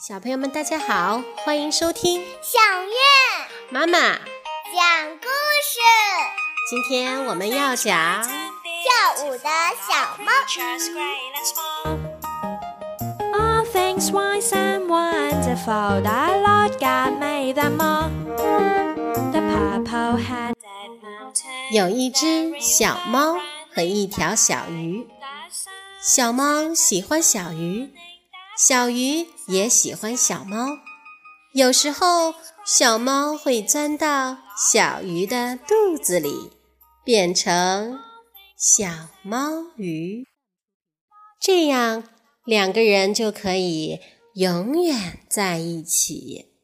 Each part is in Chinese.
小朋友们，大家好，欢迎收听小月妈妈讲故事。今天我们要讲跳舞的小猫 things wise and wonderful, the Lord God made them all. The purple-headed mountain 有一只小猫和一条小鱼。小猫喜欢小鱼，小鱼也喜欢小猫。有时候，小猫会钻到小鱼的肚子里，变成小猫鱼，这样两个人就可以永远在一起。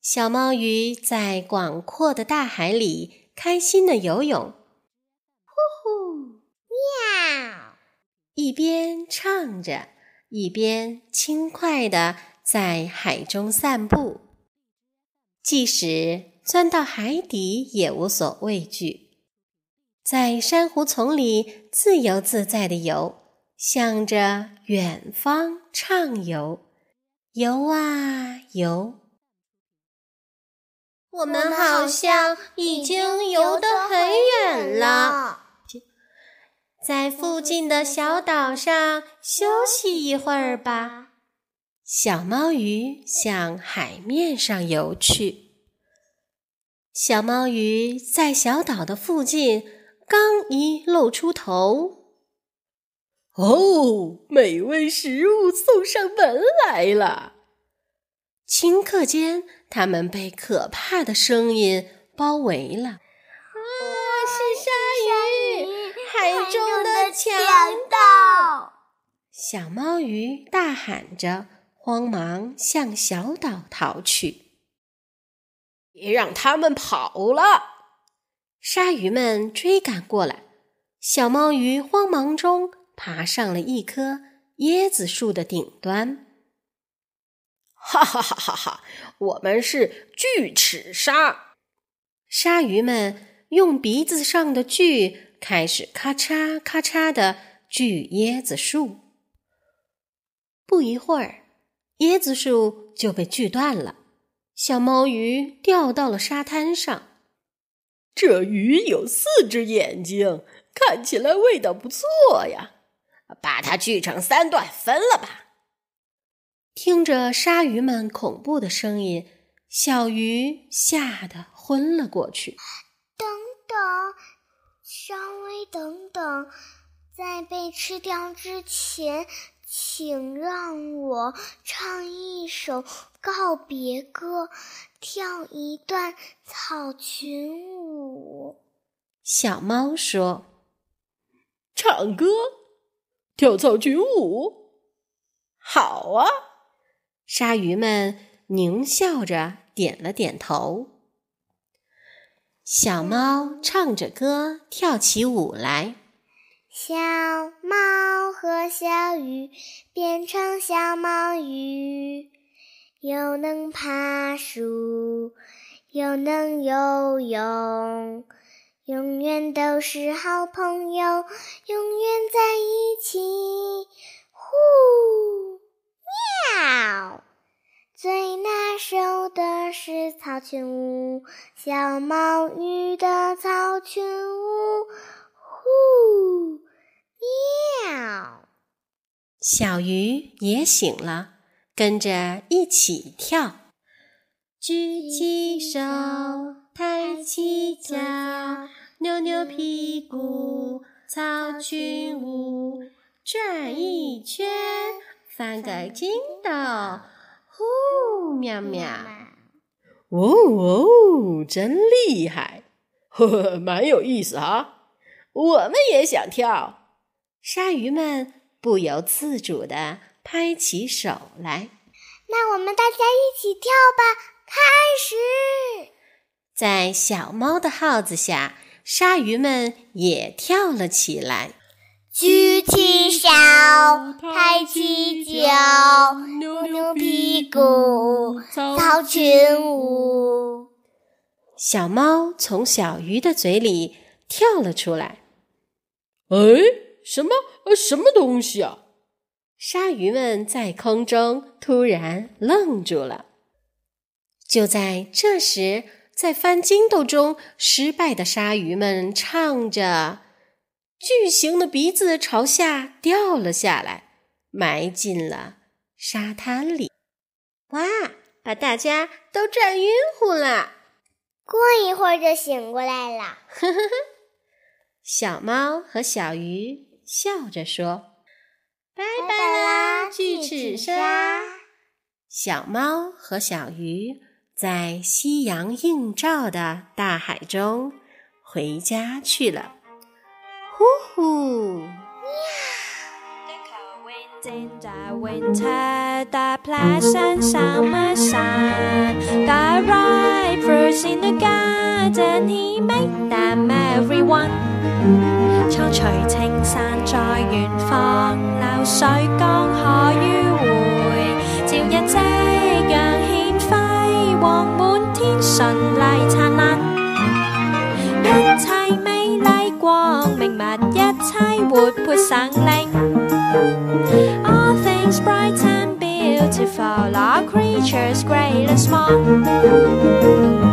小猫鱼在广阔的大海里开心的游泳，喵，一边唱着，一边轻快地在海中散步。即使钻到海底，也无所畏惧，在珊瑚丛里自由自在地游，向着远方畅游，游啊游。我我们好像已经游得很远了。在附近的小岛上休息一会儿吧。小猫鱼向海面上游去。小猫鱼在小岛的附近刚一露出头，哦，美味食物送上门来了！顷刻间，它们被可怕的声音包围了。海中的强盗！小猫鱼大喊着，慌忙向小岛逃去。别让他们跑了！鲨鱼们追赶过来，小猫鱼慌忙中爬上了一棵椰子树的顶端。哈哈哈哈哈！我们是锯齿鲨。鲨鱼们用鼻子上的锯开始咔嚓咔嚓的锯椰子树。不一会儿，椰子树就被锯断了，小猫鱼掉到了沙滩上。这鱼有四只眼睛，看起来味道不错呀！把它锯成三段分了吧。听着鲨鱼们恐怖的声音，小鱼吓得昏了过去。等等，稍微等等，在被吃掉之前，请让我唱一首告别歌，跳一段草裙舞。小猫说：“唱歌，跳草裙舞，好啊！”鲨鱼们狞笑着点了点头。小猫唱着歌，跳起舞来。小猫和小鱼变成小毛鱼，又能爬树，又能游泳，永远都是好朋友，永远在一起。呼，喵！最拿手的是草裙舞，小毛鱼的草裙舞。呼，喵！小鱼也醒了，跟着一起跳。举起手，抬起脚，扭扭屁股，草裙舞，转一圈，翻个筋斗。呼，喵喵！哦哦，真厉害！呵呵，蛮有意思哈。我们也想跳。鲨鱼们不由自主的拍起手来。那我们大家一起跳吧，开始！在小猫的号子下，鲨鱼们也跳了起来。举起手，抬起脚，扭扭屁股，草裙舞。小猫从小鱼的嘴里跳了出来。哎，什么？呃，什么东西啊？鲨鱼们在空中突然愣住了。就在这时，在翻筋斗中失败的鲨鱼们唱着，巨型的鼻子朝下掉了下来，埋进了沙滩里。哇！把大家都震晕乎了。过一会儿就醒过来了。呵呵呵。小猫和小鱼笑着说：“拜拜啦，巨齿鲨！”小猫和小鱼。在夕阳映照的大海中，回家去了。呼呼！秋翠青山在远方，流水江河 活泼生灵。All things bright and beautiful, all creatures great and small.